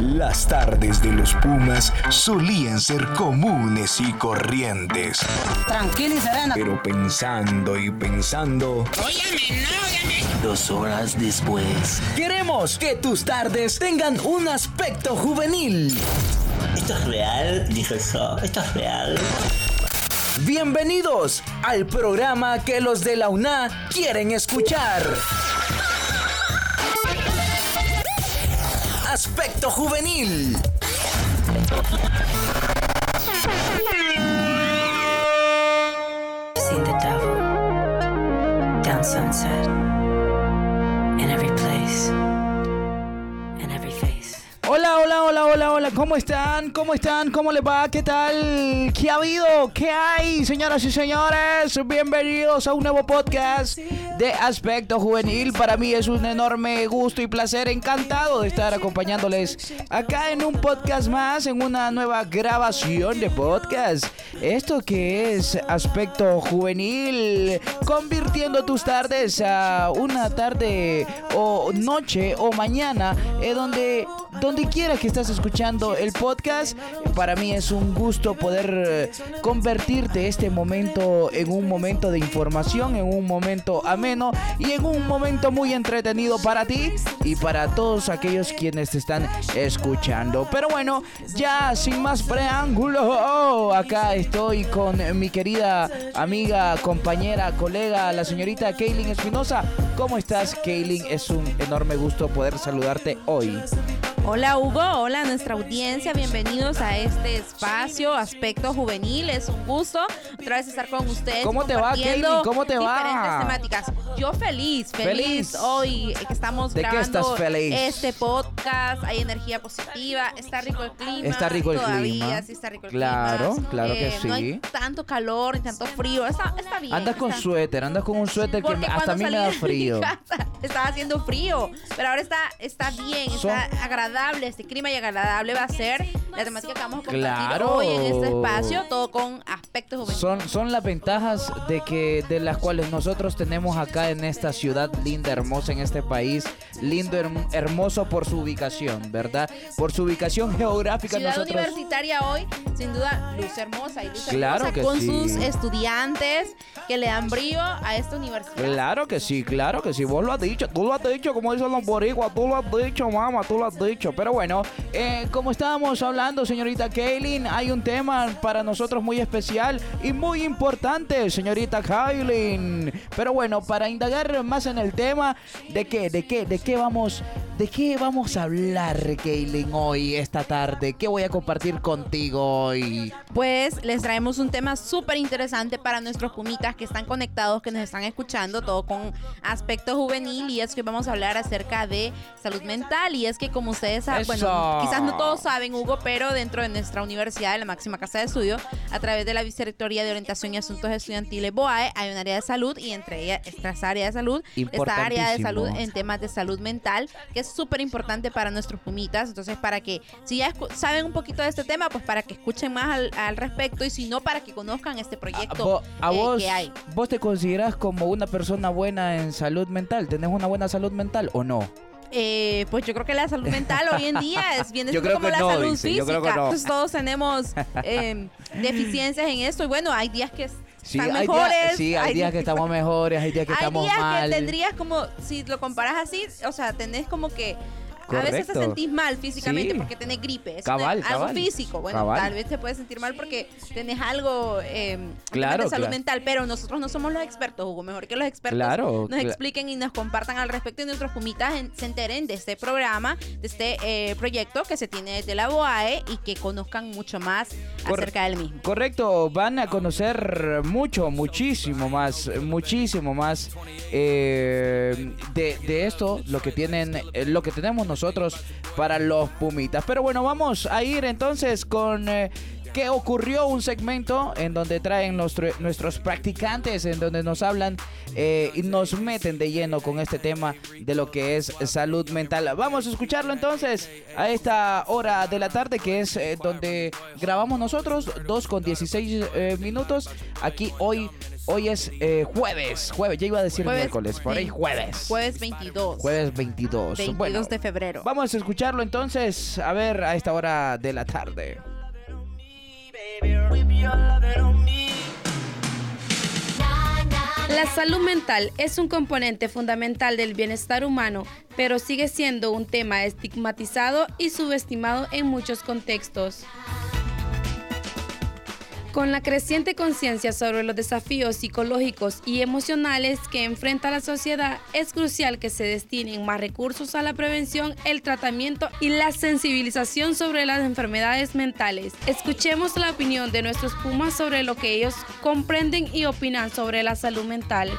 Las tardes de los Pumas solían ser comunes y corrientes. Tranquila y serena. Pero pensando y pensando, Óyame, no, óyame. Dos horas después. Queremos que tus tardes tengan un aspecto juvenil. ¿Esto es real? Dijo eso. ¿Esto es real? Bienvenidos al programa que los de la UNA quieren escuchar. Juvenil. seen the devil down sunset in every place, in every face. Hola, hola, hola, hola, hola, ¿cómo están? ¿Cómo están? ¿Cómo les va? ¿Qué tal? ¿Qué ha habido? ¿Qué hay, señoras y señores? Bienvenidos a un nuevo podcast de Aspecto Juvenil. Para mí es un enorme gusto y placer, encantado de estar acompañándoles acá en un podcast más, en una nueva grabación de podcast. Esto que es Aspecto Juvenil, convirtiendo tus tardes a una tarde o noche o mañana, eh, donde donde quiera que estás escuchando el podcast, para mí es un gusto poder eh, convertirte este momento en un momento de información, en un momento ameno y en un momento muy entretenido para ti y para todos aquellos quienes te están escuchando. Pero bueno, ya sin más preámbulo, acá estoy con mi querida amiga, compañera, colega, la señorita Kaylin Espinosa. ¿Cómo estás, Kaylin? Es un enorme gusto poder saludarte hoy. Hola Hugo, hola a nuestra audiencia, bienvenidos a este espacio Aspecto Juvenil, es un gusto otra vez estar con ustedes. ¿Cómo te va, Kaylin? ¿Cómo te va? Diferentes temáticas. Yo feliz, feliz, Feliz. hoy que estamos ¿De qué grabando estás feliz? este podcast, hay energía positiva, está rico el clima. Está rico el todavía, clima. Sí, está rico el Claro, clima. claro que Eh, No hay sí. tanto calor ni tanto frío, está, está bien. Andas con está- suéter, andas con un suéter que porque hasta a mí me da frío. casa estaba haciendo frío, pero ahora está, está bien, Son- está agradable, este clima y agradable va a ser la temática que vamos a compartir Claro. hoy en este espacio, todo con aspectos juveniles. Son, son las ventajas de que de las cuales nosotros tenemos acá en esta ciudad linda, hermosa, en este país, lindo, herm- hermoso por su ubicación, ¿verdad? Por su ubicación geográfica Ciudad nosotros. universitaria hoy, sin duda, luz hermosa y luz Claro hermosa que con sí. sus estudiantes que le dan brío a esta universidad. Claro que sí, claro que sí, vos lo has dicho, tú lo has dicho, como dicen los boricuas, tú lo has dicho, mamá, tú lo has dicho. Pero bueno, eh, como estábamos hablando, señorita Kaylin, hay un tema para nosotros muy especial y muy importante, señorita Kaylin. Pero bueno, para indagar más en el tema, ¿de qué, de qué, de qué vamos, de qué vamos a hablar, Kaylin, hoy, esta tarde? ¿Qué voy a compartir contigo hoy? Pues les traemos un tema súper interesante para nuestros pumitas que están conectados, que nos están escuchando, todo con aspecto juvenil. Y es que vamos a hablar acerca de salud mental. Y es que, como ustedes saben, bueno, quizás no todos saben, Hugo, pero dentro de nuestra universidad, de la máxima casa de estudio, a través de la Vicerrectoría de Orientación y Asuntos Estudiantiles BOAE, hay un área de salud y entre ellas, esta área de salud, esta área de salud en temas de salud mental, que es súper importante para nuestros pumitas. Entonces, para que, si ya saben un poquito de este tema, pues para que escuchen más al, al respecto y si no, para que conozcan este proyecto Vo- a eh, vos, que hay. ¿Vos te consideras como una persona buena en salud mental? ¿Tenés una buena salud mental o no? Eh, pues yo creo que la salud mental hoy en día es bien creo como la no, salud dice, física. no. Entonces, todos tenemos eh, deficiencias en esto y bueno, hay días que Sí, están hay mejores. días, sí, hay días que estamos mejores, hay días que hay estamos días mal. que tendrías como, si lo comparas así, o sea, tenés como que a veces te sentís mal físicamente Sí. porque tenés gripe. Es Cabal, una- algo cabal. físico. Bueno, Cabal. tal vez te puedes sentir mal porque tenés algo eh, Claro, de salud claro. mental, pero nosotros no somos los expertos, Hugo. Mejor que los expertos Claro, nos expliquen y nos compartan al respecto y nuestros pumitas en- se enteren de este programa, de este eh, proyecto que se tiene desde la BOAE y que conozcan mucho más Cor- acerca del mismo. Correcto, van a conocer mucho, muchísimo más, muchísimo más eh, de, de esto, lo que tienen, eh, lo que tenemos nosotros para los Pumitas. Pero bueno, vamos a ir entonces con eh, ¿Qué ocurrió? Un segmento en donde traen nuestro- nuestros practicantes, en donde nos hablan eh, y nos meten de lleno con este tema de lo que es salud mental. Vamos a escucharlo entonces a esta hora de la tarde, que es eh, donde grabamos nosotros, 2 con 16 eh, minutos. Aquí hoy, hoy es eh, jueves, jueves, ya iba a decir Jueves miércoles, por ahí jueves. Jueves 22. Jueves 22. 22 Bueno, de febrero. Vamos a escucharlo entonces, a ver, a esta hora de la tarde. La salud mental es un componente fundamental del bienestar humano, pero sigue siendo un tema estigmatizado y subestimado en muchos contextos. Con la creciente conciencia sobre los desafíos psicológicos y emocionales que enfrenta la sociedad, es crucial que se destinen más recursos a la prevención, el tratamiento y la sensibilización sobre las enfermedades mentales. Escuchemos la opinión de nuestros Pumas sobre lo que ellos comprenden y opinan sobre la salud mental.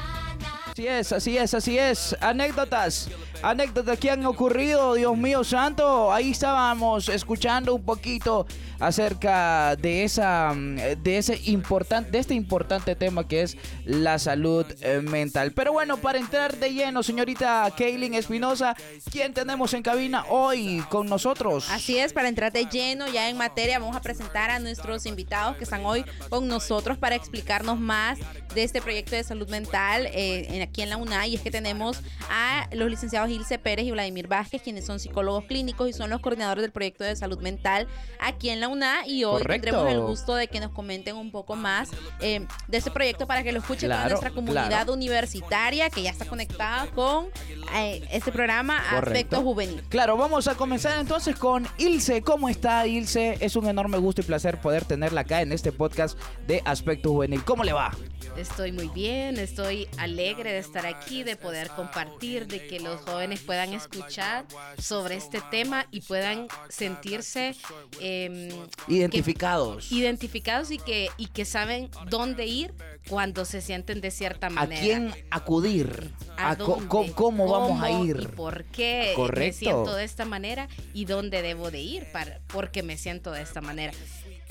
Así es, así es, así es. Anécdotas, anécdotas que han ocurrido, Dios mío santo. Ahí estábamos escuchando un poquito acerca de esa, de ese importante, de este importante tema que es la salud eh, mental. Pero bueno, para entrar de lleno, señorita Kaylin Espinosa, ¿quién tenemos en cabina hoy con nosotros? Así es, para entrar de lleno ya en materia, vamos a presentar a nuestros invitados que están hoy con nosotros para explicarnos más de este proyecto de salud mental eh, aquí en la UNA. Y es que tenemos a los licenciados Ilse Pérez y Vladimir Vázquez, quienes son psicólogos clínicos y son los coordinadores del proyecto de salud mental aquí en la UNA. Y hoy Correcto. tendremos el gusto de que nos comenten un poco más eh, de este proyecto para que lo escuche toda Claro, nuestra comunidad claro. universitaria que ya está conectada con eh, este programa Correcto. Aspecto Juvenil. Claro, vamos a comenzar entonces con Ilse. ¿Cómo está Ilse? Es un enorme gusto y placer poder tenerla acá en este podcast de Aspecto Juvenil. ¿Cómo le va? Estoy muy bien, estoy alegre de estar aquí, de poder compartir, de que los jóvenes puedan escuchar sobre este tema y puedan sentirse em, Identificados. que- identificados y que, y que saben dónde ir cuando se sienten de cierta ¿A manera. quién acudir? ¿A ¿A dónde? co- ¿Cómo, vamos a ¿Cómo ir? ¿Y por qué Correcto. me siento de esta manera? ¿Y dónde debo de ir para, porque me siento de esta manera?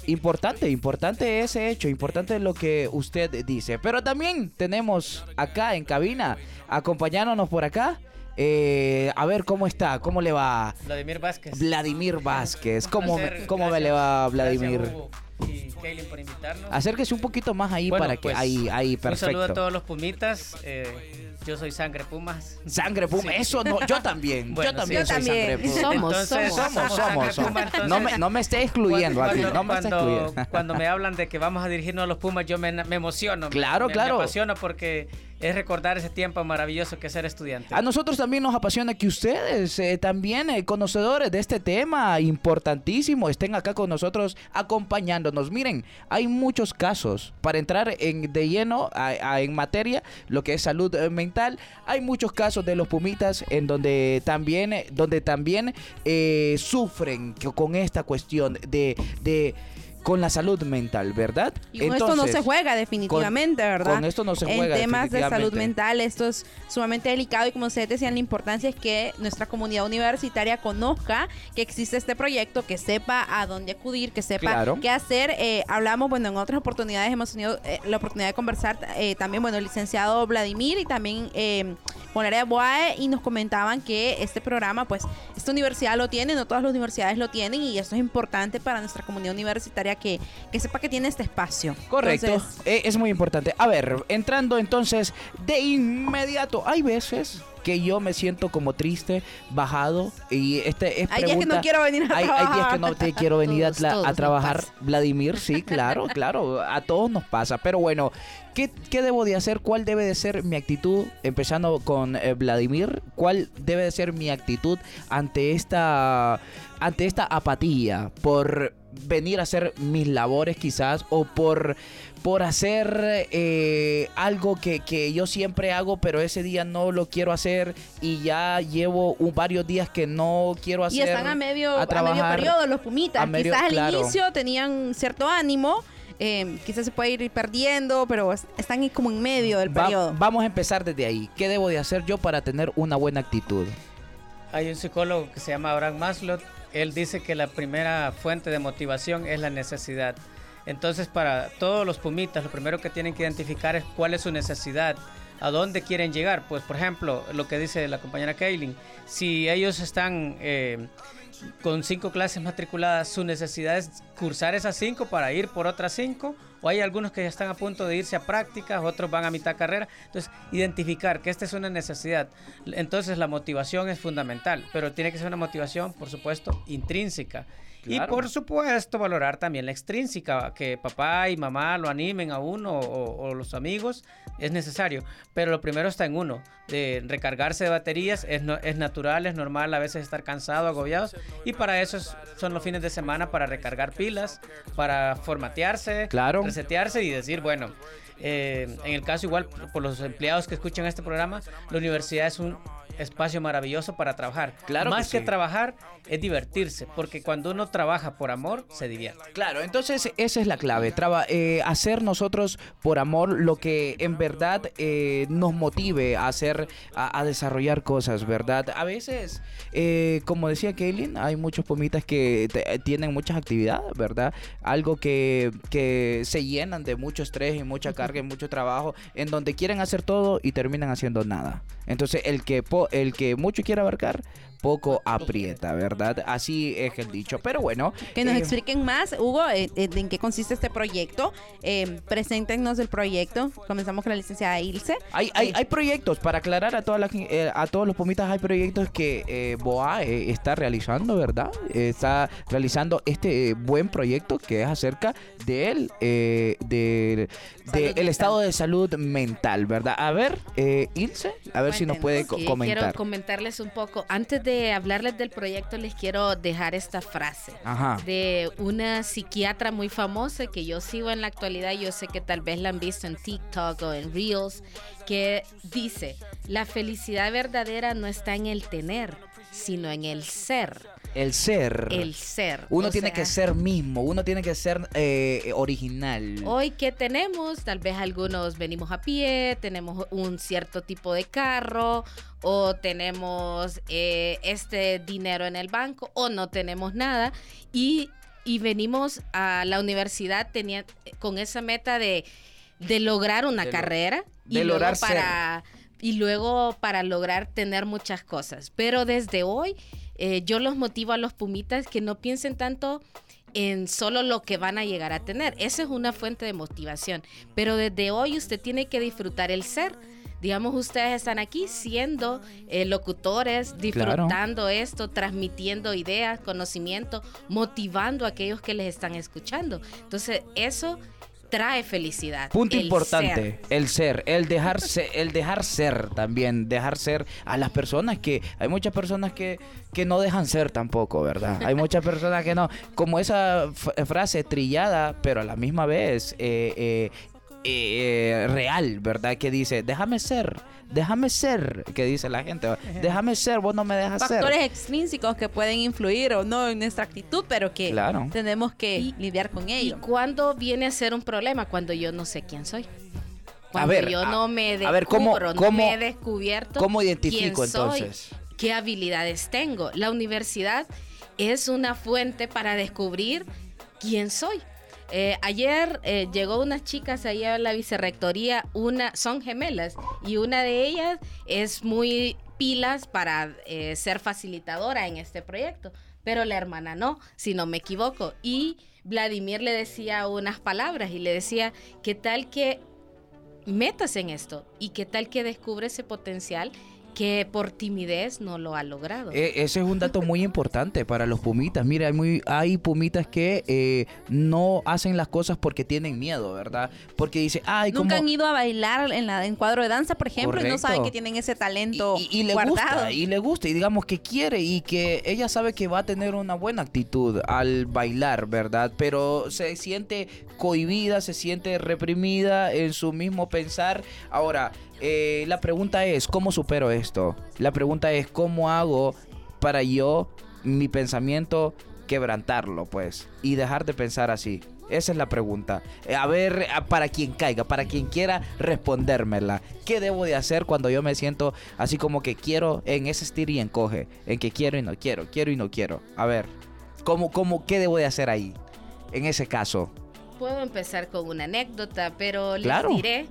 Importante, importante ese hecho, importante lo que usted dice. Pero también tenemos acá en cabina, acompañándonos por acá. eh, a ver cómo está, cómo le va Vladimir Vázquez. Vladimir Vázquez. ¿Cómo, Placer, cómo me le va Vladimir? Gracias, Hugo y Kaylin por invitarnos. Acérquese un poquito más ahí Bueno, para que pues, ahí, ahí, Un saludo a perfecto. todos los pumitas. eh, yo soy Sangre Pumas. Sangre Puma, Sí. eso no, yo también, Bueno, yo también sí. soy también. Sangre Puma. Somos, Entonces, somos. Somos, somos, Sangre somos. Puma, entonces- No me, no me esté excluyendo Cuando, no me esté cuando- excluyendo. cuando me hablan de que vamos a dirigirnos a los Pumas, yo me, me emociono. Claro, me, claro. Me apasiona porque es recordar ese tiempo maravilloso que es ser estudiante. A nosotros también nos apasiona que ustedes, eh, también eh, conocedores de este tema importantísimo, estén acá con nosotros acompañándonos. Miren, hay muchos casos para entrar en, de lleno a- en materia, lo que es salud eh, mental. Hay muchos casos de los pumitas en donde también, eh, donde también sufren con esta cuestión de, de con la salud mental, ¿verdad? Y con esto no se juega definitivamente, ¿verdad? con esto no se juega En temas de salud mental, esto es sumamente delicado y como ustedes decían, la importancia es que nuestra comunidad universitaria conozca que existe este proyecto, que sepa a dónde acudir, que sepa Claro. qué hacer. Eh, hablamos, bueno, en otras oportunidades hemos tenido eh, la oportunidad de conversar eh, también, bueno, el licenciado Vladimir y también con área de BOAE y nos comentaban que este programa, pues, esta universidad lo tiene, no todas las universidades lo tienen y eso es importante para nuestra comunidad universitaria que, que sepa que tiene este espacio. Correcto, Entonces, eh, es muy importante. A ver, entrando entonces de inmediato, hay veces que yo me siento como triste, bajado y este es Hay días que pregunta- no quiero venir a hay, hay días trabajar. que no te quiero venir a, Todos, tra- todos a nos trabajar. Vladimir, sí, claro, claro, a todos nos pasa, pero bueno, ¿qué, qué debo de hacer? ¿Cuál debe de ser mi actitud? Empezando con eh, Vladimir, ¿cuál debe de ser mi actitud ante esta, ante esta apatía por venir a hacer mis labores quizás o por por hacer eh, algo que, que yo siempre hago, pero ese día no lo quiero hacer y ya llevo un, varios días que no quiero hacer. y están a medio, a a medio trabajar. periodo los pumitas. a medio- quizás al claro. inicio tenían cierto ánimo, eh, quizás se puede ir perdiendo, pero es- están como en medio del Va- periodo. vamos a empezar desde ahí. ¿Qué debo de hacer yo para tener una buena actitud? Hay un psicólogo que se llama Abraham Maslow. Él dice que la primera fuente de motivación es la necesidad. Entonces, para todos los pumitas, lo primero que tienen que identificar es cuál es su necesidad, a dónde quieren llegar. Pues, por ejemplo, lo que dice la compañera Kaylin, si ellos están eh, con cinco clases matriculadas, su necesidad es cursar esas cinco para ir por otras cinco, o hay algunos que ya están a punto de irse a prácticas, otros van a mitad carrera. Entonces, identificar que esta es una necesidad. Entonces, la motivación es fundamental, pero tiene que ser una motivación, por supuesto, intrínseca. Y Claro. por supuesto valorar también la extrínseca, que papá y mamá lo animen a uno o, o los amigos, es necesario. Pero lo primero está en uno, de recargarse de baterías, es, no- es natural, es normal a veces estar cansado, agobiados. Y para eso es- son los fines de semana, para recargar pilas, para formatearse, Claro. resetearse y decir, bueno, eh, en el caso igual por los empleados que escuchan este programa, la universidad es un espacio maravilloso para trabajar. Claro que Más que, sí. trabajar es divertirse, porque cuando uno trabaja por amor, se divierte. Claro, entonces esa es la clave, traba- eh, hacer nosotros por amor lo que en verdad eh, nos motive a hacer, a, desarrollar cosas, ¿verdad? A veces, eh, como decía Kaylin, hay muchos pomitas que tienen muchas actividades, ¿verdad? Algo que, que se llenan de mucho estrés y mucha carga y mucho trabajo, en donde quieren hacer todo y terminan haciendo nada. Entonces, el que, po- el que mucho quiere abarcar, poco aprieta, ¿verdad? Así es el dicho. Pero bueno. Que nos eh, expliquen más, Hugo, eh, eh, de en qué consiste este proyecto. Eh, preséntenos el proyecto. Comenzamos con la licenciada Ilse. Hay, hay, hay proyectos, para aclarar a, toda la gen- eh, a todos los pomitas, hay proyectos que eh, BOA eh, está realizando, ¿verdad? Eh, está realizando este eh, buen proyecto que es acerca del de, del- de el estado de salud mental, ¿verdad? A ver, eh, Ilse, a ver si nos puede co- Sí, comentar. Quiero comentarles un poco. Antes de hablarles del proyecto, les quiero dejar esta frase Ajá. de una psiquiatra muy famosa que yo sigo en la actualidad. Yo sé que tal vez la han visto en TikTok o en Reels, que dice: La felicidad verdadera no está en el tener, sino en el ser. El ser. El ser. Uno O tiene sea, que ser mismo, uno tiene que ser eh, original. Hoy, ¿qué tenemos? Tal vez algunos venimos a pie, tenemos un cierto tipo de carro, o tenemos eh, este dinero en el banco, o no tenemos nada. Y, y venimos a la universidad con esa meta de, de lograr una De lo- carrera y de lograr para y luego para lograr tener muchas cosas. Pero desde hoy eh, yo los motivo a los pumitas que no piensen tanto en solo lo que van a llegar a tener. Esa es una fuente de motivación. Pero desde hoy usted tiene que disfrutar el ser. Digamos, ustedes están aquí siendo eh, locutores, disfrutando esto, transmitiendo ideas, conocimiento, motivando a aquellos que les están escuchando. Entonces, eso trae felicidad. Punto el importante, ser. el ser, el dejar ser, el dejar ser también, dejar ser a las personas que hay muchas personas que, que no dejan ser tampoco, ¿verdad? Hay muchas personas que no, como esa frase trillada, pero a la misma vez eh, eh, eh, real, ¿verdad? Que dice, déjame ser, déjame ser, que dice la gente, déjame ser, vos no me dejas Factores ser. extrínsecos que pueden influir o no en nuestra actitud, pero que Claro. tenemos que lidiar con ¿Y ello. cuándo viene a ser un problema? Cuando yo no sé quién soy. Cuando ver, yo a- no me descubro, a ver, ¿cómo- no cómo- me he descubierto ¿Cómo identifico quién soy, entonces? qué habilidades tengo. La universidad es una fuente para descubrir quién soy. Eh, ayer eh, llegó unas chicas ahí a la vicerrectoría, una son gemelas y una de ellas es muy pilas para eh, ser facilitadora en este proyecto, pero la hermana no, si no me equivoco. Y Vladimir le decía unas palabras y le decía, ¿qué tal que metas en esto? ¿Y qué tal que descubre ese potencial que por timidez no lo ha logrado? E- ese es un dato muy importante para los pumitas. Mira, hay, muy, hay pumitas que eh, no hacen las cosas porque tienen miedo, ¿verdad? Porque dice, ay, Nunca como... han ido a bailar en la en cuadro de danza, por ejemplo, y no saben que tienen ese talento y, y le guardado. gusta, y le gusta, y digamos que quiere, y que ella sabe que va a tener una buena actitud al bailar, ¿verdad? Pero se siente cohibida, se siente reprimida en su mismo pensar. Ahora, eh, la pregunta es, ¿cómo supero esto? La pregunta es, ¿cómo hago para yo, mi pensamiento, quebrantarlo, pues? Y dejar de pensar así. Esa es la pregunta. Eh, A ver, para quien caiga, para quien quiera respondérmela. ¿Qué debo de hacer cuando yo me siento así como que quiero en ese estir y encoge? En que quiero y no quiero, quiero y no quiero. A ver, ¿cómo, cómo, qué debo de hacer ahí? En ese caso. puedo empezar con una anécdota, pero Claro. les diré,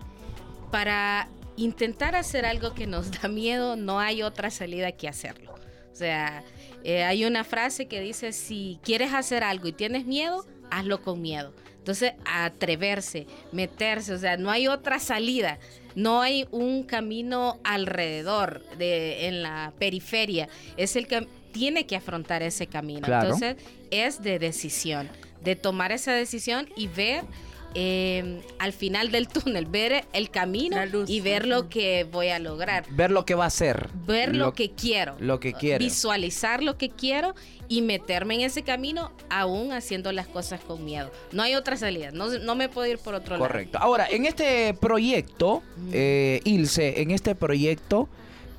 para intentar hacer algo que nos da miedo, no hay otra salida que hacerlo. O sea, eh, hay una frase que dice, si quieres hacer algo y tienes miedo, hazlo con miedo. Entonces, atreverse, meterse, o sea, no hay otra salida. No hay un camino alrededor, de, en la periferia. Es el que tiene que afrontar ese camino. Claro. Entonces, es de decisión, de tomar esa decisión y ver eh, al final del túnel, ver el camino luz. y ver lo que voy a lograr. Ver lo que va a ser. Ver lo, que quiero. Lo que quiere. Visualizar lo que quiero y meterme en ese camino aún haciendo las cosas con miedo. No hay otra salida. No, no me puedo ir por otro lado. Correcto. Ahora, en este proyecto, eh, Ilse, en este proyecto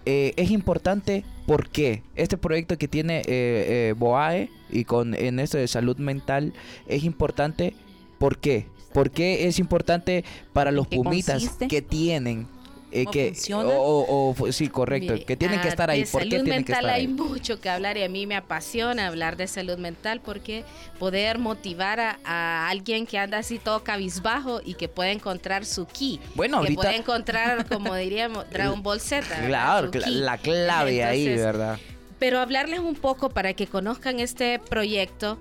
eh, es importante ¿por qué? Este proyecto que tiene eh, eh, BOAE y con en esto de salud mental es importante ¿por qué? ¿Por qué es importante para los qué pumitas consiste? que tienen eh, ¿Cómo que o, o- sí correcto Mire, que tienen que ah, estar ahí de ¿por qué tienen que estar hay ahí? mucho que hablar y a mí me apasiona hablar de salud mental porque poder motivar a, a alguien que anda así todo cabizbajo y que puede encontrar su ki. Bueno, que ahorita- puede encontrar, como diríamos, Dragon Ball Z. Claro, la clave ahí, ¿verdad? pero hablarles un poco para que conozcan este proyecto.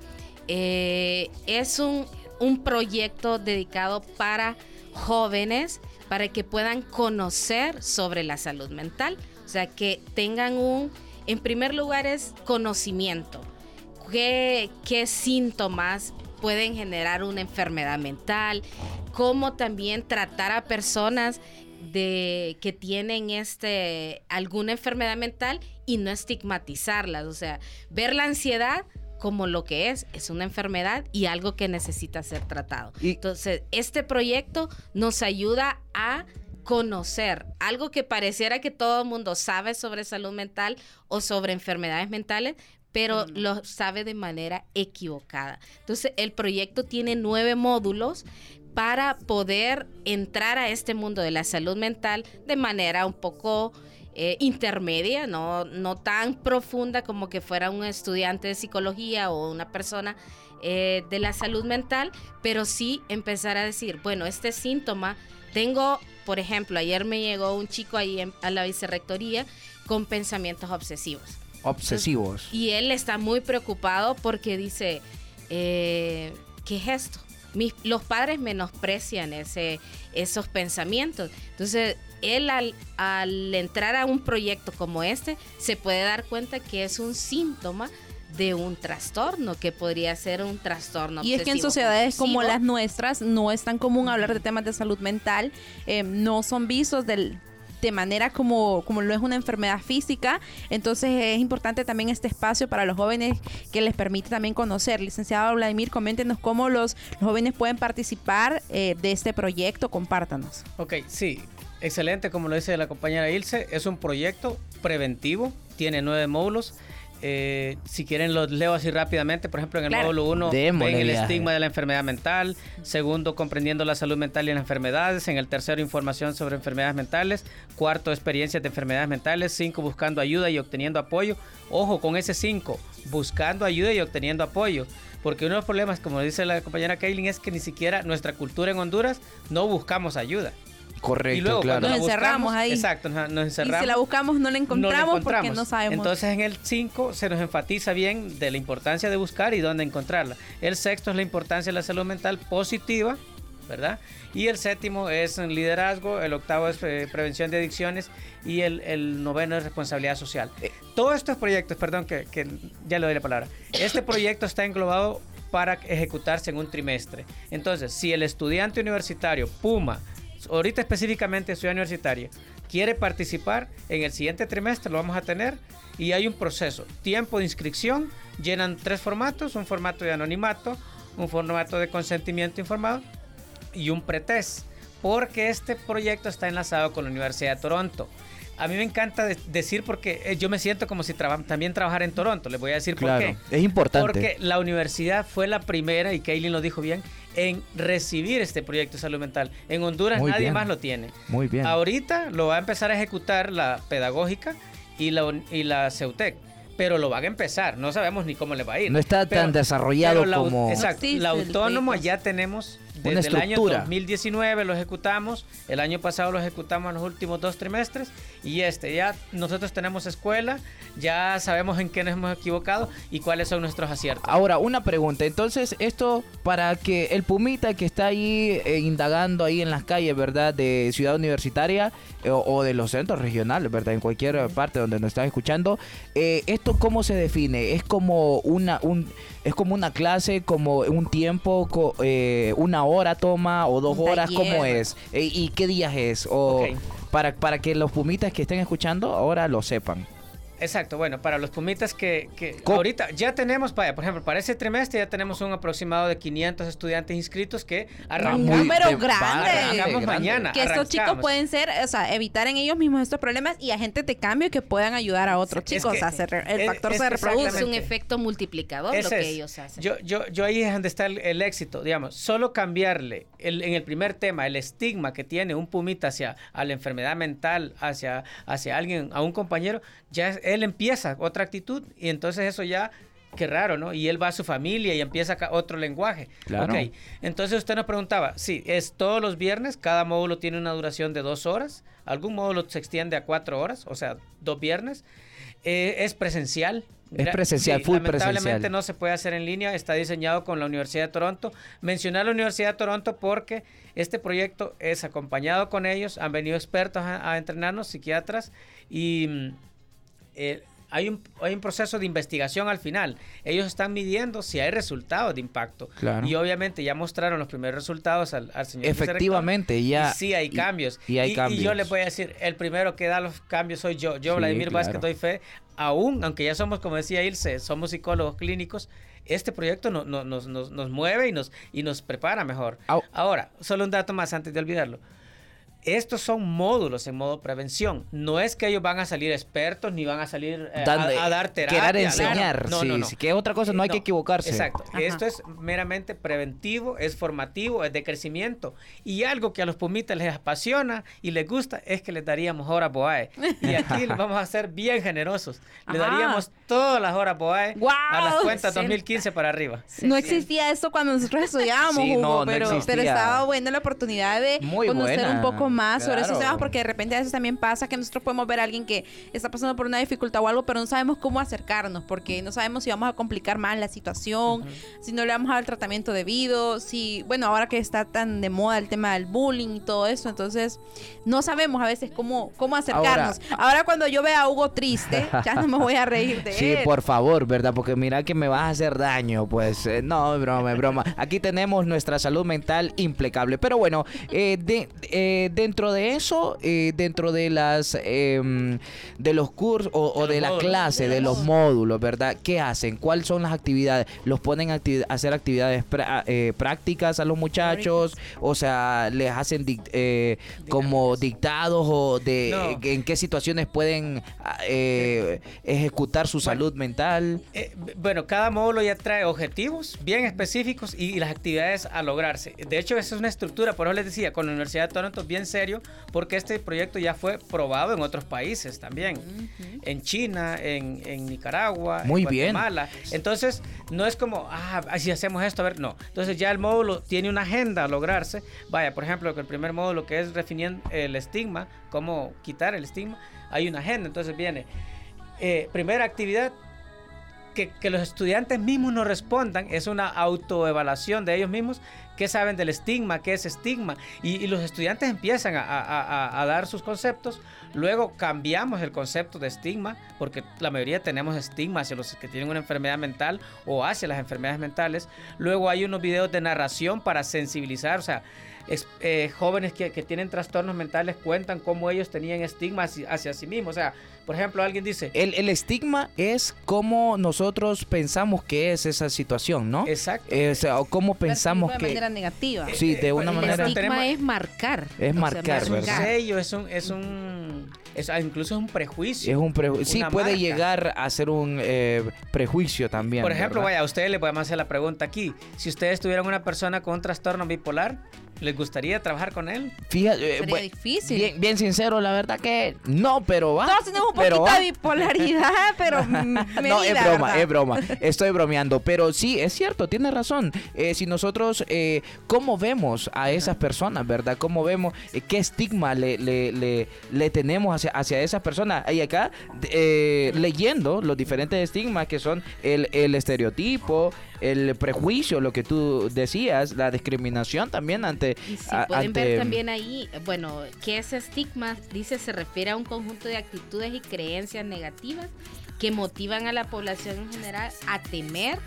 eh, es un, un proyecto dedicado para jóvenes, para que puedan conocer sobre la salud mental. O sea, que tengan un, en primer lugar es conocimiento. ¿Qué, qué síntomas pueden generar una enfermedad mental? Cómo también tratar a personas de que tienen este alguna enfermedad mental y no estigmatizarlas, o sea, ver la ansiedad como lo que es, es una enfermedad y algo que necesita ser tratado. Y- Entonces, este proyecto nos ayuda a conocer algo que pareciera que todo el mundo sabe sobre salud mental o sobre enfermedades mentales, pero lo sabe de manera equivocada. Entonces, el proyecto tiene nueve módulos para poder entrar a este mundo de la salud mental de manera un poco eh, intermedia, no, no tan profunda como que fuera un estudiante de psicología o una persona eh, de la salud mental, pero sí empezar a decir, bueno, este síntoma, tengo, por ejemplo, ayer me llegó un chico ahí en- a la vicerrectoría con pensamientos obsesivos. Obsesivos. Y él está muy preocupado porque dice, eh, ¿qué es esto? Mis- los padres menosprecian ese, esos pensamientos. Entonces, él al, al entrar a un proyecto como este, se puede dar cuenta que es un síntoma de un trastorno, que podría ser un trastorno. Y es que en sociedades como las nuestras no es tan común hablar de temas de salud mental, eh, no son vistos del- de manera como, como lo es una enfermedad física, entonces es importante también este espacio para los jóvenes que les permite también conocer. Licenciado Vladimir, coméntenos cómo los, los jóvenes pueden participar eh, de este proyecto, compártanos. Ok, sí, excelente, como lo dice la compañera Ilse, es un proyecto preventivo, tiene nueve módulos. Eh, si quieren los leo así rápidamente, por ejemplo en el Claro. módulo 1 Démosle ven el estigma de la enfermedad mental, segundo comprendiendo la salud mental y las enfermedades, en el tercero información sobre enfermedades mentales, cuarto experiencias de enfermedades mentales, cinco buscando ayuda y obteniendo apoyo. Ojo con ese cinco, buscando ayuda y obteniendo apoyo. Porque uno de los problemas, como dice la compañera Kaylin, es que ni siquiera nuestra cultura en Honduras no buscamos ayuda. Correcto, y luego claro. Nos encerramos buscamos, ahí. Exacto, nos, nos Y encerramos. si la buscamos no la no la encontramos, porque no sabemos. Entonces en el 5 se nos enfatiza bien de la importancia de buscar y dónde encontrarla. El sexto es la importancia de la salud mental positiva, ¿verdad? Y el séptimo es liderazgo, el octavo es eh, prevención de adicciones y el, el noveno es responsabilidad social. Todos estos proyectos, perdón que, que ya le doy la palabra, este proyecto está englobado para ejecutarse en un trimestre. Entonces, si el estudiante universitario, Puma, ahorita específicamente estudiante universitario, quiere participar, en el siguiente trimestre lo vamos a tener y hay un proceso. Tiempo de inscripción, llenan tres formatos, un formato de anonimato, un formato de consentimiento informado y un pretest, porque este proyecto está enlazado con la Universidad de Toronto. A mí me encanta de- decir porque eh, yo me siento como si traba- también trabajara en Toronto. Les voy a decir Claro, por qué. es importante. Porque la universidad fue la primera, y Kaylin lo dijo bien, en recibir este proyecto de salud mental. En Honduras Muy nadie bien. más lo tiene. Muy bien. Ahorita lo va a empezar a ejecutar la pedagógica y la, un- y la CEUTEC. Pero lo van a empezar, no sabemos ni cómo le va a ir. No está Pero- tan desarrollado pero la au- como- Exacto, No la autónoma ya tenemos Desde el año estructura. 2019 lo ejecutamos, el año pasado lo ejecutamos en los últimos dos trimestres y este, ya nosotros tenemos escuela, ya sabemos en qué nos hemos equivocado y cuáles son nuestros aciertos. Ahora, una pregunta. Entonces, esto para que el Pumita que está ahí eh, indagando ahí en las calles, ¿verdad? De Ciudad Universitaria eh, o, o de los centros regionales, ¿verdad? En cualquier parte donde nos están escuchando. eh, ¿Esto cómo se define? ¿Es como una, un, es como una clase, como un tiempo, co- eh, una hora toma o dos Un horas? ¿Cómo es? Eh, ¿Y qué días es? O para, para que los Pumitas que estén escuchando ahora lo sepan. Exacto, bueno, para los pumitas que, que ahorita ya tenemos, vaya, por ejemplo, para ese trimestre ya tenemos un aproximado de 500 estantes inscritos que Un arrancamos. número de- grande. Arrancamos mañana. Que estos chicos pueden ser, o sea, evitar en ellos mismos estos problemas y agentes de cambio que puedan ayudar a otros Es chicos. que- o sea, se re- el es- factor es se que reproduce. Es un efecto multiplicador Ese lo que es. ellos hacen. Yo, yo, yo ahí es donde está el, el éxito, digamos, solo cambiarle el- en el primer tema el estigma que tiene un pumita hacia a la enfermedad mental, hacia, hacia alguien, a un compañero, ya es- él empieza otra actitud y entonces eso ya, qué raro, ¿no? Y él va a su familia y empieza otro lenguaje. Claro. Ok, entonces usted nos preguntaba, sí, es todos los viernes, cada módulo tiene una duración de dos horas, algún módulo se extiende a cuatro horas, o sea, dos viernes. Eh, es presencial. Es presencial, full lamentablemente presencial. no se puede hacer en línea, está diseñado con la Universidad de Toronto. Mencionar la Universidad de Toronto porque este proyecto es acompañado con ellos, han venido expertos a, a entrenarnos, psiquiatras, y mm, eh, hay, un, hay un proceso de investigación al final. Ellos están midiendo si hay resultados de impacto. Claro. Y obviamente ya mostraron los primeros resultados al, al señor. Efectivamente, ya. Y sí hay y- cambios. y hay yo cambios. les voy a decir, el primero que da los cambios soy yo. Yo, Sí, Vladimir Vázquez, claro. doy fe. Aún, aunque ya somos, como decía Ilse, somos psicólogos clínicos, este proyecto no- no- nos, nos- nos mueve y nos, y nos prepara mejor. Au. Ahora, solo un dato más antes de olvidarlo. Estos son módulos en modo prevención. No es que ellos van a salir expertos ni van a salir eh, a, a dar terapia. Querer no, enseñar, no, sí, no, no. sí, que es otra cosa, no hay que equivocarse. Exacto. Ajá. Esto es meramente preventivo, es formativo, es de crecimiento. Y algo que a los pumitas les apasiona y les gusta es que les daríamos horas BOAE. Y aquí vamos a ser bien generosos. Le daríamos todas las horas BOAE ¡Guau! a las cuentas Sesenta. 2015 para arriba. No existía esto cuando nosotros estudiábamos, Sí, Hugo, no, no pero, estaba buena la oportunidad de Muy conocer buena, un poco más sobre esos claro. temas, porque de repente a veces también pasa que nosotros podemos ver a alguien que está pasando por una dificultad o algo, pero no sabemos cómo acercarnos, porque no sabemos si vamos a complicar más la situación, si no le vamos a dar el tratamiento debido, si, bueno, ahora que está tan de moda el tema del bullying y todo eso, entonces no sabemos a veces cómo, cómo acercarnos. Ahora, cuando yo vea a Hugo triste, ya no me voy a reír de Sí, él. por favor, ¿verdad? Porque mira que me vas a hacer daño. Pues eh, no, broma, broma. Aquí tenemos nuestra salud mental impecable. Pero bueno, eh, de- eh, dentro de eso, eh, dentro de las em, de los cursos o, o De la módulos. clase, de los módulos, ¿verdad? ¿Qué hacen? ¿Cuáles son las actividades? ¿Los ponen a hacer actividades pra- eh, prácticas a los muchachos? O sea, ¿les hacen dic- eh, como dictados o de No. en qué situaciones pueden eh, ejecutar su salud mental? Eh, bueno, cada módulo ya trae objetivos bien específicos y, y las actividades a lograrse. De hecho, esa es una estructura, por eso les decía, con la Universidad de Toronto bien serio, porque este proyecto ya fue probado en otros países también. En China, en, en Nicaragua, Muy en bien. Guatemala. Entonces, no es como, ah, así hacemos esto, a ver, no. Entonces ya el módulo tiene una agenda a lograrse. Vaya, por ejemplo, que el primer módulo que es definiendo el estigma, cómo quitar el estigma, hay una agenda. Entonces viene, eh, primera actividad, que, que los estudiantes mismos nos respondan, es una autoevaluación de ellos mismos, qué saben del estigma, qué es estigma, y, los estudiantes empiezan a, a- dar sus conceptos, luego cambiamos el concepto de estigma, porque la mayoría tenemos estigma hacia los que tienen una enfermedad mental o hacia las enfermedades mentales, luego hay unos videos de narración para sensibilizar, o sea, eh, jóvenes que, que tienen trastornos mentales cuentan cómo ellos tenían estigma hacia, hacia sí mismos, o sea, por ejemplo, alguien dice, El, el estigma es cómo nosotros pensamos que es esa situación, ¿no? exacto. Eh, o sea, o cómo pensamos de que... manera negativa. Sí, de una El manera... tenemos- estigma es marcar. Es O sea, marcar, es un ¿verdad? sello, es un, es un, es- ah, incluso es un prejuicio. Es un preju- sí, puede marca. llegar a ser un eh, prejuicio también. Por ejemplo, ¿verdad? vaya, a ustedes le podemos hacer la pregunta aquí. Si ustedes tuvieran una persona con un trastorno bipolar, ¿Les gustaría trabajar con él? Fíjate, eh, Sería bu- difícil. Bien, bien sincero, la verdad que no, pero va. Todos tenemos un poquito va. de bipolaridad, pero medida, no, es broma, ¿verdad? es broma. Estoy bromeando. Pero sí, es cierto, tiene razón. Eh, si nosotros, eh, ¿cómo vemos a esas personas, verdad? ¿Cómo vemos eh, qué estigma le, le, le, le tenemos hacia, hacia esas personas? Y acá, eh, leyendo los diferentes estigmas que son el, el estereotipo, el prejuicio, lo que tú decías, la discriminación también ante... Y si a- pueden ante- ver también ahí, bueno, que ese estigma, dice, se refiere a un conjunto de actitudes y creencias negativas que motivan a la población en general a temer,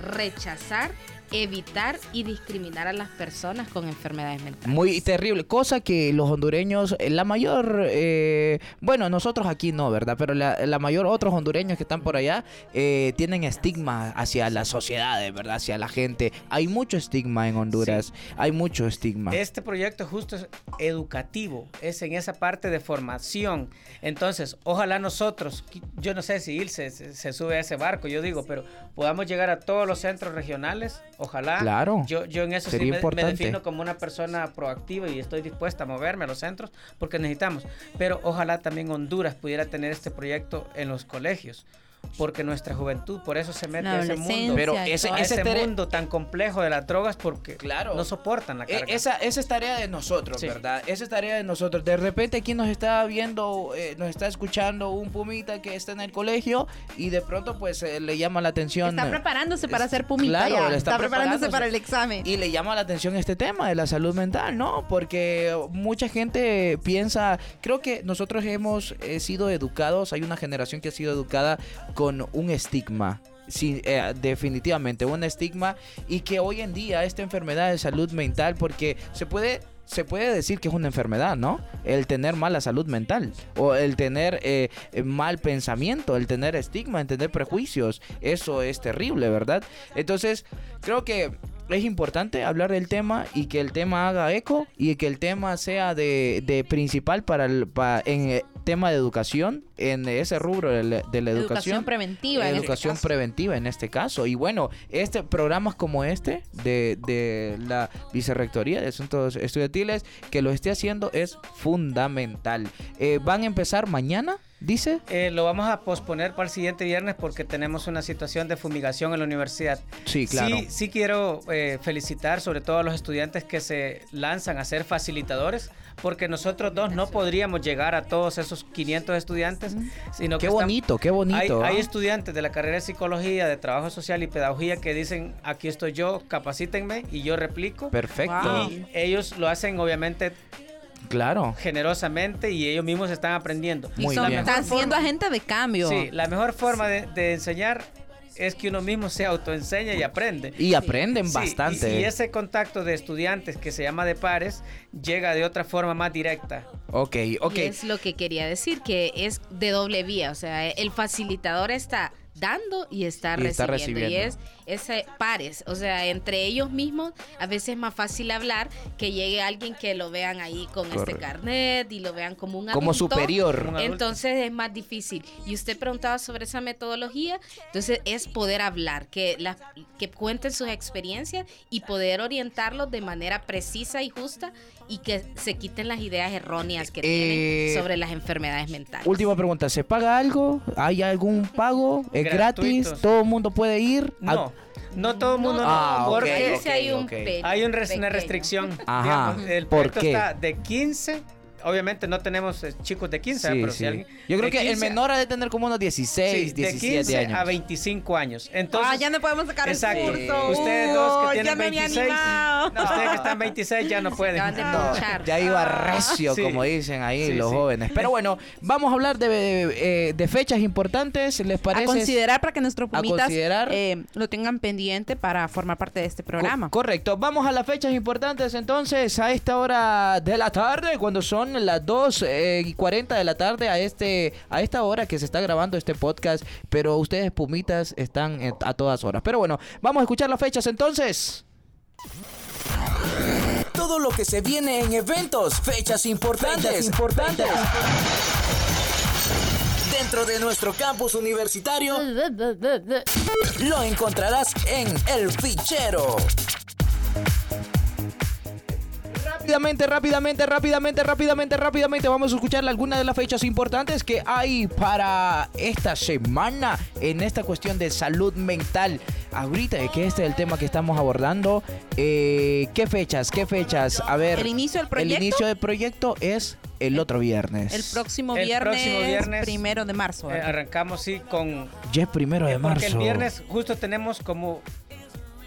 rechazar, evitar y discriminar a las personas con enfermedades mentales. Muy terrible, cosa que los hondureños, eh, la mayor, eh, bueno, nosotros aquí no, ¿verdad? Pero la, la mayor, otros hondureños que están por allá, eh, tienen estigma hacia la sociedad, ¿verdad? Hacia la gente. Hay mucho estigma en Honduras, hay mucho estigma. Este proyecto justo es educativo, es en esa parte de formación. Entonces, ojalá nosotros, yo no sé si Ilse se, se sube a ese barco, yo digo, pero podamos llegar a todos los centros regionales, ojalá. Claro, Yo, yo en eso sí me, me defino como una persona proactiva y estoy dispuesta a moverme a los centros porque necesitamos. Pero ojalá también Honduras pudiera tener este proyecto en los colegios. Porque nuestra juventud, por eso se mete a ese mundo. Pero ese- ese mundo tan complejo de las drogas porque Claro. no soportan la E- carga. Esa, esa es tarea de nosotros, Sí. ¿verdad? Esa es tarea de nosotros. De repente aquí nos está viendo, eh, nos está escuchando un pumita que está en el colegio y de pronto pues eh, le llama la atención. Está eh, preparándose para ser pumita claro, ya. Está, está preparándose preparándose. para el examen. Y le llama la atención este tema de la salud mental, ¿no? Porque mucha gente piensa, creo que nosotros hemos eh, sido educados, hay una generación que ha sido educada con un estigma. Eh, definitivamente, un estigma y que hoy en día esta enfermedad de salud mental, porque se puede se puede decir que es una enfermedad, ¿no? El tener mala salud mental o el tener eh, eh, mal pensamiento, el tener estigma, el tener prejuicios, eso es terrible, ¿verdad? Entonces, creo que es importante hablar del tema y que el tema haga eco y que el tema sea de, de principal para el pa- en el tema de educación, en ese rubro de la, de la educación. Educación preventiva. en este Educación preventiva en este caso. Y bueno, este programas como este de, de la Vicerrectoría de Asuntos Estudiantiles que lo esté haciendo es fundamental. Eh, ¿Van a empezar mañana? Dice. Eh, lo vamos a posponer para el siguiente viernes porque tenemos una situación de fumigación en la universidad. Sí, claro. Sí, sí quiero eh, felicitar sobre todo a los estudiantes que se lanzan a ser facilitadores, porque nosotros dos no podríamos llegar a todos esos 500 estudiantes, sino Qué que están- bonito, qué bonito. Hay, hay ¿ah? estudiantes de la carrera de psicología, de trabajo social y pedagogía que dicen, aquí estoy yo, capacítenme y yo replico. Perfecto. Wow. Y ellos lo hacen obviamente Claro. generosamente y ellos mismos están aprendiendo. Y Muy son, bien. están siendo agentes de cambio. Sí, la mejor forma de, de enseñar es que uno mismo se autoenseña y aprende. Y aprenden Sí, bastante. Y, y ese contacto de estudiantes que se llama de pares llega de otra forma más directa. Ok, ok. Y es lo que quería decir, que es de doble vía. O sea, el facilitador está dando y está, Y está recibiendo. Y es ese pares. O sea, entre ellos mismos a veces es más fácil hablar que llegue alguien que lo vean ahí con este carnet y lo vean como un Como adulto. superior. Un adulto. Entonces es más difícil. Y usted preguntaba sobre esa metodología, entonces es poder hablar, que, la, que cuenten sus experiencias y poder orientarlos de manera precisa y justa y que se quiten las ideas erróneas que Eh, tienen sobre las enfermedades mentales. Última pregunta, ¿se paga algo? ¿Hay algún pago? ¿Es gratis? ¿Todo el mundo puede ir? No, no todo el mundo, No, no, Ah, ok, porque Ese hay un ok. pe- hay un res- una restricción. Ajá, digamos. el ¿por qué? está de 15, obviamente no tenemos eh, chicos de 15, Sí, pero sí. si alguien... Yo creo que el 15 menor ha de tener como unos 16, sí, de 17 15 años. a 25 años. Entonces, ah, ya no podemos sacar Exacto. el curso. Ustedes dos que tienen ya me había 26, animado. no, ustedes que están 26 ya no pueden. No, ya iba recio, Sí. como dicen ahí Sí, los sí. jóvenes. Pero bueno, vamos a hablar de, de, eh, de fechas importantes, ¿les parece? A considerar para que nuestros A pumitas considerar. eh, lo tengan pendiente para formar parte de este programa. Co- correcto, vamos a las fechas importantes entonces a esta hora de la tarde, cuando son las 2 eh, y 40 de la tarde a este a esta hora que se está grabando este podcast, pero ustedes pumitas están en- a todas horas. Pero bueno, vamos a escuchar las fechas entonces. Todo lo que se viene en eventos, fechas importantes, importantes. Dentro de nuestro campus universitario, lo encontrarás en El Fichero. Rápidamente, rápidamente, rápidamente, rápidamente, rápidamente. Vamos a escuchar algunas de las fechas importantes que hay para esta semana en esta cuestión de salud mental. Ahorita, que este es el tema que estamos abordando. Eh, ¿Qué fechas? ¿Qué fechas? A ver. ¿El inicio del El proyecto? inicio del proyecto es el otro viernes. El próximo El viernes, próximo viernes, primero de marzo. Eh, arrancamos, sí, con... Ya es primero de marzo. Porque el viernes justo tenemos como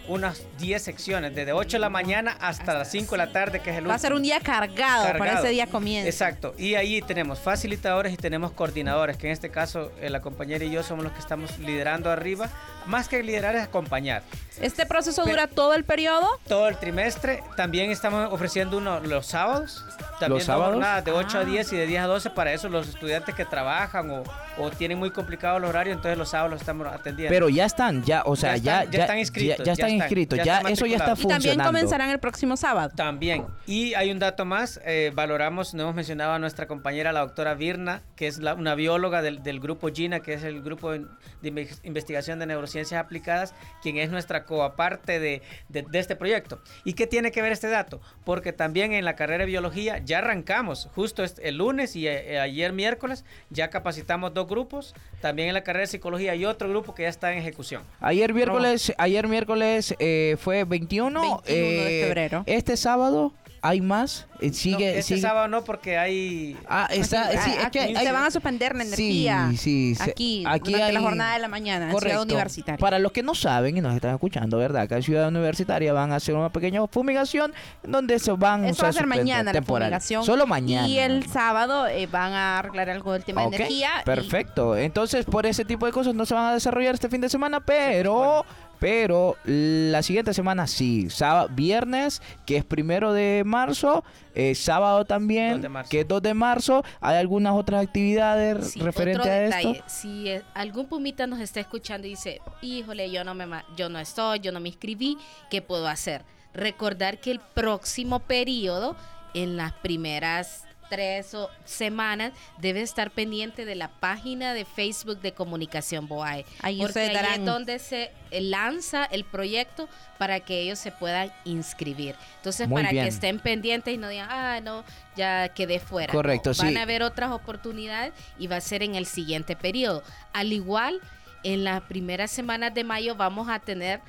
unas 10 secciones, desde 8 de la mañana hasta, las 5 de la tarde, que es el Va a ser último. un día cargado, para ese día comienza. Exacto. Y ahí tenemos facilitadores y tenemos coordinadores, que en este caso eh, la compañera y yo somos los que estamos liderando arriba. Más que liderar es acompañar. Este proceso Pe- dura todo el periodo. Todo el trimestre. También estamos ofreciendo uno los sábados. También ¿Los dos sábados? jornadas de 8 Ah. a 10 y de 10 a 12 para eso los estudiantes que trabajan o, o tienen muy complicado el horario, entonces los sábados los estamos atendiendo. Pero ya están, ya, o sea, Ya ya, están- ya están inscritos, Ya, ya ya están inscritos, ya ya, están eso ya está Y también funcionando. comenzarán el próximo sábado. También. Y hay un dato más, eh, valoramos, no hemos mencionado a nuestra compañera, la doctora Virna, que es la- una bióloga del, del grupo GINA, que es el grupo de, de inve- investigación de aplicadas, quien es nuestra coaparte de, de, de este proyecto. ¿Y qué tiene que ver este dato? Porque también en la carrera de biología ya arrancamos, justo este- el lunes y eh, ayer miércoles, ya capacitamos dos grupos, también en la carrera de psicología hay otro grupo que ya está en ejecución. Ayer miércoles, ayer miércoles eh, fue 21, 21 de eh, febrero. Este sábado hay más, eh, sigue, No, este sigue- sábado no, porque hay... Ah, está, sí, es que se hay- van a suspender la Sí, energía. sí, se- aquí, aquí durante la hay- jornada de la mañana, en la ciudad Correcto. universitaria. Para los que no saben y nos están escuchando, ¿verdad? Acá en Ciudad Universitaria van a hacer una pequeña fumigación donde se van Eso va a ser mañana la temporal. fumigación. Solo mañana. Y el sábado eh, van a arreglar algo del tema de energía. y- Perfecto. Entonces, por ese tipo de cosas no se van a desarrollar este fin de semana, pero, pero la siguiente semana sí. Sábado, viernes, que es primero de marzo, eh, sábado también, 2 de marzo. que es 2 de marzo. Hay algunas otras actividades Sí, referente otro a detalle, esto. Si eh, algún pumita nos está escuchando y dice, híjole, yo no me ma- yo no estoy, yo no me inscribí, ¿qué puedo hacer? Recordar que el próximo periodo, en las primeras tres o semanas, debe estar pendiente de la página de Facebook de Comunicación Boae. Ahí porque ahí darán- es donde se eh, lanza el proyecto para que ellos se puedan inscribir. Entonces, Muy para bien. que estén pendientes y no digan, ah, no, ya quedé fuera. Correcto, No, Van sí. a haber otras oportunidades y va a ser en el siguiente periodo. Al igual, en las primeras semanas de mayo vamos a tener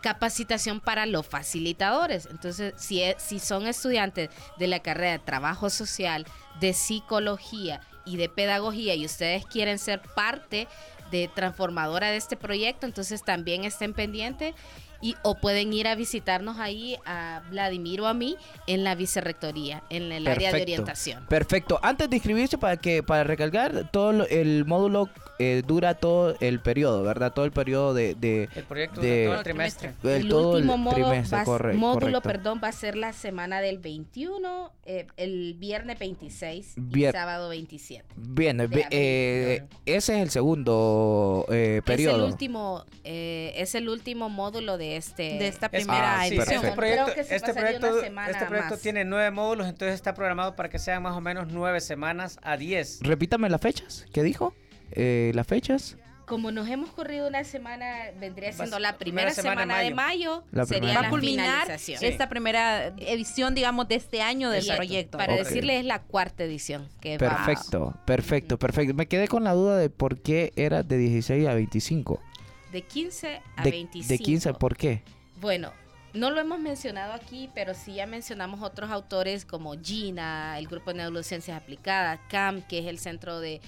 capacitación para los facilitadores. Entonces, si, e- si son estudiantes de la carrera de trabajo social, de psicología y de pedagogía y ustedes quieren ser parte de transformadora de este proyecto, entonces también estén pendientes y o pueden ir a visitarnos ahí a Vladimir o a mí en la vicerrectoría, en el área de orientación. Perfecto. Antes de inscribirse, para que para recalcar, todo el módulo eh, dura todo el periodo, ¿verdad? Todo el periodo de... de El proyecto de- todo el trimestre. el- El todo último el modo trimestre, va módulo correcto. perdón, va a ser la semana del 21, eh, el viernes 26 y Vier- sábado 27. Bien, abril. eh, ese es el segundo eh, Es periodo. el último, eh, es el último módulo de este De esta Es- primera Ah, sí, edición. Este perfecto. proyecto, Creo que se este pasaría proyecto, una semana este proyecto más. tiene nueve módulos, entonces está programado para que sean más o menos nueve semanas a diez. Repítame las fechas. ¿Qué dijo? Eh, las fechas. Como nos hemos corrido una semana, vendría siendo la primera semana, de mayo, La sería primera. Va la a culminar finalización. Sí. esta primera edición, digamos, de este año del Exacto. proyecto. Para Ok. decirle es la cuarta edición que va- Perfecto, perfecto, perfecto. Me quedé con la duda de por qué era de 16 a 25. de 15 a De, 25. de 15, ¿por qué? Bueno, no lo hemos mencionado aquí, pero sí ya mencionamos otros autores como Gina, el Grupo de Neurociencias Aplicadas, CAM, que es el Centro de,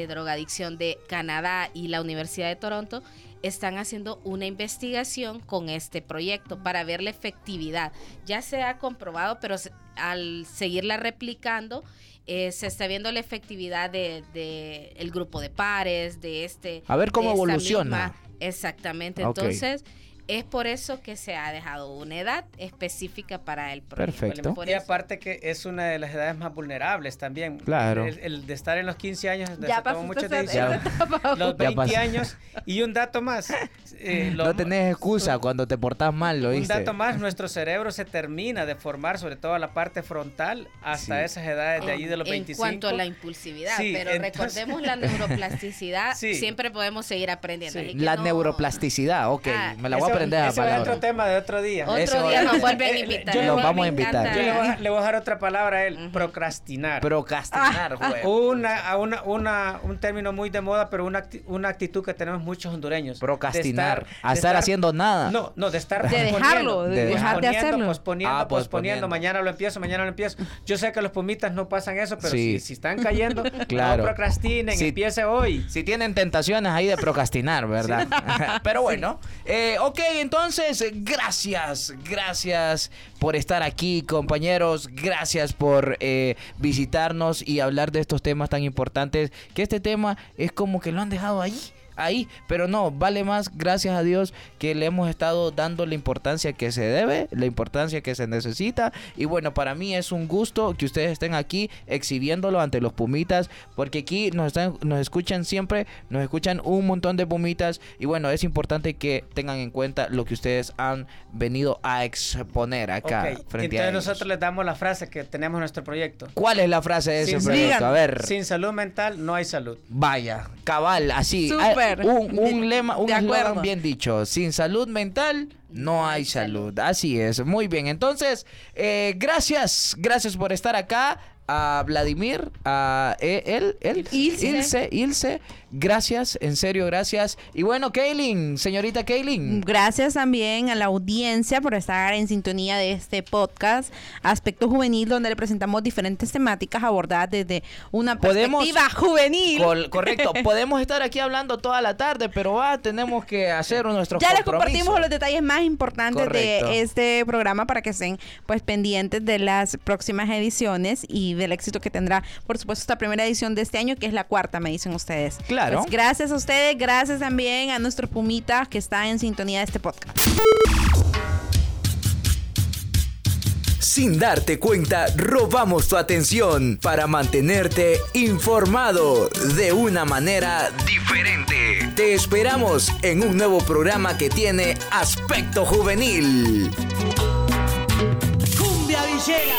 de Drogadicción de Canadá y la Universidad de Toronto, están haciendo una investigación con este proyecto para ver la efectividad. Ya se ha comprobado, pero al seguirla replicando, eh, se está viendo la efectividad de, de el grupo de pares, de este... A ver cómo evoluciona. misma- exactamente. Entonces, es por eso que se ha dejado una edad específica para el proyecto. Perfecto. Y aparte que es una de las edades más vulnerables también. Claro. El, el de estar en los 15 años, Ya pasó decisiones. esa etapa. Los Ya 20 pasó. años. Y un dato más. eh, lo- no tenés excusa cuando te portás mal, lo Un dato más, nuestro cerebro se termina de formar, sobre todo la parte frontal, hasta Sí. esas edades de allí de los en 25. cuanto a la impulsividad, Sí, pero entonces- recordemos la neuroplasticidad, Sí. siempre podemos seguir aprendiendo. La no- neuroplasticidad, ok. Ah, me la voy a ese a palabra. otro tema de otro día. Otro Eso- día nos vuelven a Eh, invitar. yo Los voy- vamos a invitar. Yo le voy, a, le voy a dejar otra palabra a él, procrastinar. Procrastinar, Ah, güey. una, a una, una, un término muy de moda, pero una, acti- una actitud que tenemos muchos hondureños. Procrastinar. De A estar haciendo nada. No, no, de estar De posponiendo. dejarlo, de dejar de hacerlo. Posponiendo, Ah, posponiendo, posponiendo. mañana lo empiezo, mañana lo empiezo. Yo sé que los pumitas no pasan eso, pero Sí. si, si están cayendo, Claro. no procrastinen, Sí. empiece hoy. Si tienen tentaciones ahí de procrastinar, ¿verdad? Pero bueno, eh, ok, entonces, gracias, gracias por estar aquí, compañeros, gracias por eh, visitarnos y hablar de estos temas tan importantes, que este tema es como que lo han dejado ahí. Ahí, pero no, vale más, gracias a Dios, que le hemos estado dando la importancia que se debe, la importancia que se necesita. Y bueno, para mí es un gusto que ustedes estén aquí exhibiéndolo ante los Pumitas, porque aquí nos, están, nos escuchan siempre, nos escuchan un montón de Pumitas. Y bueno, es importante que tengan en cuenta lo que ustedes han venido a exponer acá Ok, frente a Entonces ellos. nosotros les damos la frase que tenemos en nuestro proyecto. ¿Cuál es la frase de ese proyecto? A ver. Sin salud mental no hay salud. Vaya, cabal, así. Súper. Un, un lema, un eslogan bien dicho. Sin salud mental no hay salud. Así es, muy bien. Entonces, eh, gracias, gracias por estar acá. A Vladimir, a eh, él, él, Ilse. Ilse, Ilse, gracias, en serio, gracias. Y bueno, Kaylin, señorita Kaylin. Gracias también a la audiencia por estar en sintonía de este podcast Aspecto Juvenil, donde le presentamos diferentes temáticas abordadas desde una perspectiva juvenil. Col- correcto, podemos estar aquí hablando toda la tarde, pero va, tenemos que hacer nuestros Ya les compartimos los detalles más importantes Correcto. de este programa para que estén pues pendientes de las próximas ediciones y del éxito que tendrá, por supuesto, esta primera edición de este año, que es la cuarta, me dicen ustedes. Claro. Pues, gracias a ustedes, gracias también a nuestros pumitas que están en sintonía de este podcast. Sin darte cuenta, robamos tu atención para mantenerte informado de una manera diferente. Te esperamos en un nuevo programa que tiene aspecto juvenil. Cumbia Villera.